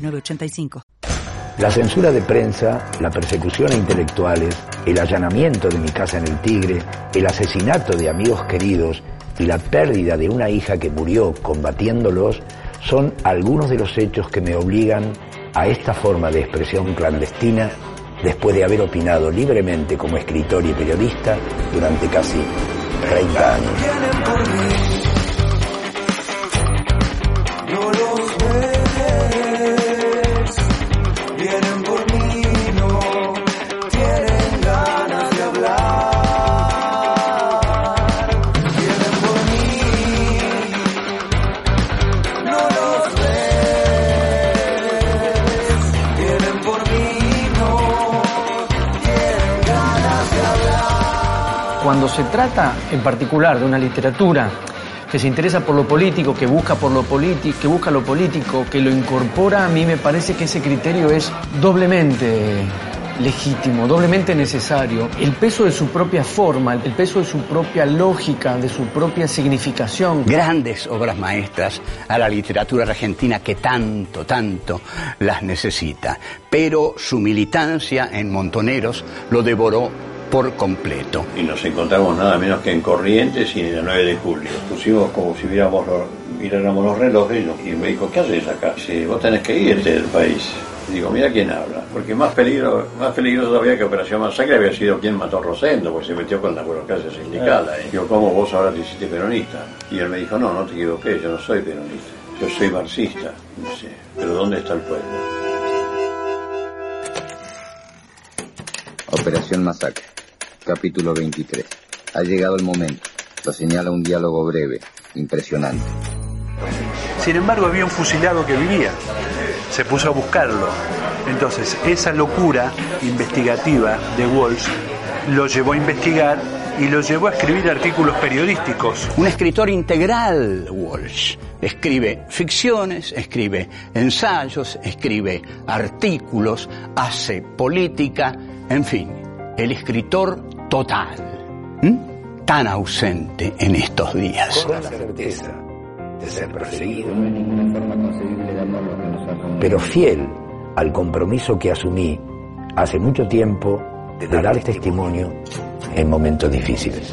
906985. La censura de prensa, la persecución a intelectuales, el allanamiento de mi casa en el Tigre, el asesinato de amigos queridos y la pérdida de una hija que murió combatiéndolos son algunos de los hechos que me obligan a esta forma de expresión clandestina después de haber opinado libremente como escritor y periodista durante casi 30 años. Cuando se trata en particular de una literatura que se interesa por lo político, que busca por lo político, que busca lo político, que lo incorpora, a mí me parece que ese criterio es doblemente legítimo, doblemente necesario. El peso de su propia forma, el peso de su propia lógica, de su propia significación. Grandes obras maestras a la literatura argentina que tanto, tanto las necesita. Pero su militancia en Montoneros lo devoró por completo. y nos encontramos nada menos que en Corrientes y en el 9 de julio. Pusimos como si viéramos los, miráramos los relojes y me dijo, ¿qué haces acá? Dice, vos tenés que irte del país. Digo, mira quién habla, porque más peligro, más peligroso todavía que Operación Masacre había sido quien mató a Rosendo, porque se metió con la burocracia sindical. ahí. Digo, ¿cómo vos ahora te hiciste peronista? Y él me dijo, no, no te equivoqué, yo no soy peronista, yo soy marxista. Pero ¿dónde está el pueblo? Operación Masacre, capítulo 23. Ha llegado el momento. Lo señala un diálogo breve, impresionante. Sin embargo, había un fusilado que vivía. Se puso a buscarlo. Entonces, esa locura investigativa de Walsh lo llevó a investigar y lo llevó a escribir artículos periodísticos. Un escritor integral, Walsh. Escribe ficciones, escribe ensayos, escribe artículos, hace política, en fin, el escritor total. ¿m? Tan ausente en estos días. Con la certeza de ser perseguido, pero fiel al compromiso que asumí hace mucho tiempo de dar testimonio en momentos difíciles.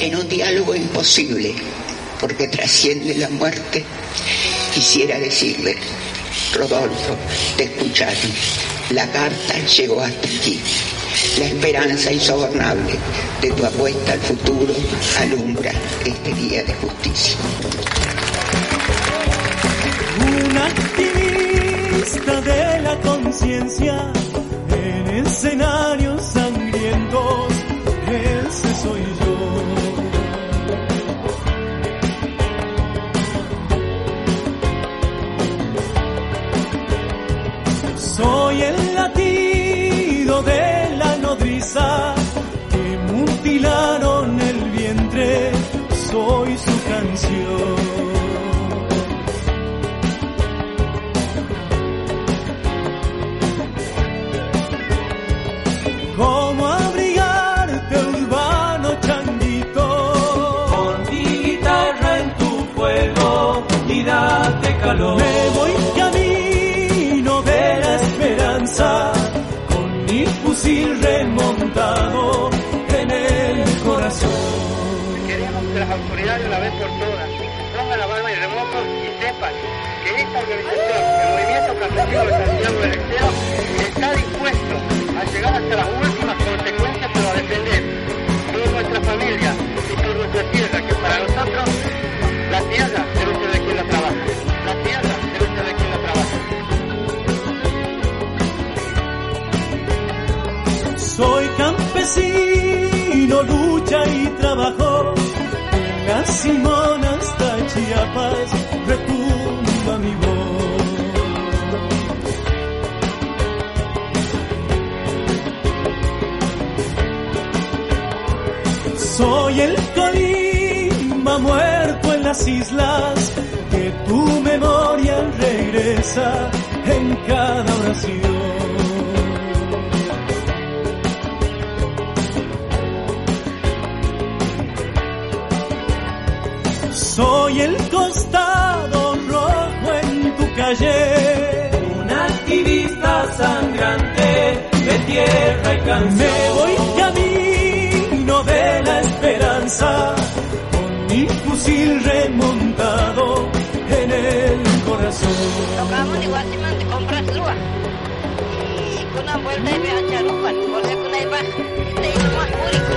En un diálogo imposible, porque trasciende la muerte, quisiera decirle, Rodolfo, te escucharon. La carta llegó hasta aquí. La esperanza insobornable de tu apuesta al futuro alumbra este día de justicia. Un activista de la conciencia en escenarios sangrientos, ese soy yo. Voy camino de la esperanza, con mi fusil remontado en el corazón. Queremos que las autoridades, una vez por todas, pongan la mano en remojo y sepan que esta organización, el Movimiento Campesino de Santiago del Estero, está dispuesto a llegar hasta las últimas y trabajó. La Simón hasta Chiapas retumba mi voz. Soy el Colima muerto en las islas, que tu memoria regresa en cada oración. Soy el costado rojo en tu calle, un activista sangrante de tierra y canción. Me voy camino de la esperanza, con mi fusil remontado en el corazón. Tocamos igual si man te compras lua. Y con una vuelta y me hacha lupa, porque con ahí va. Te hizo más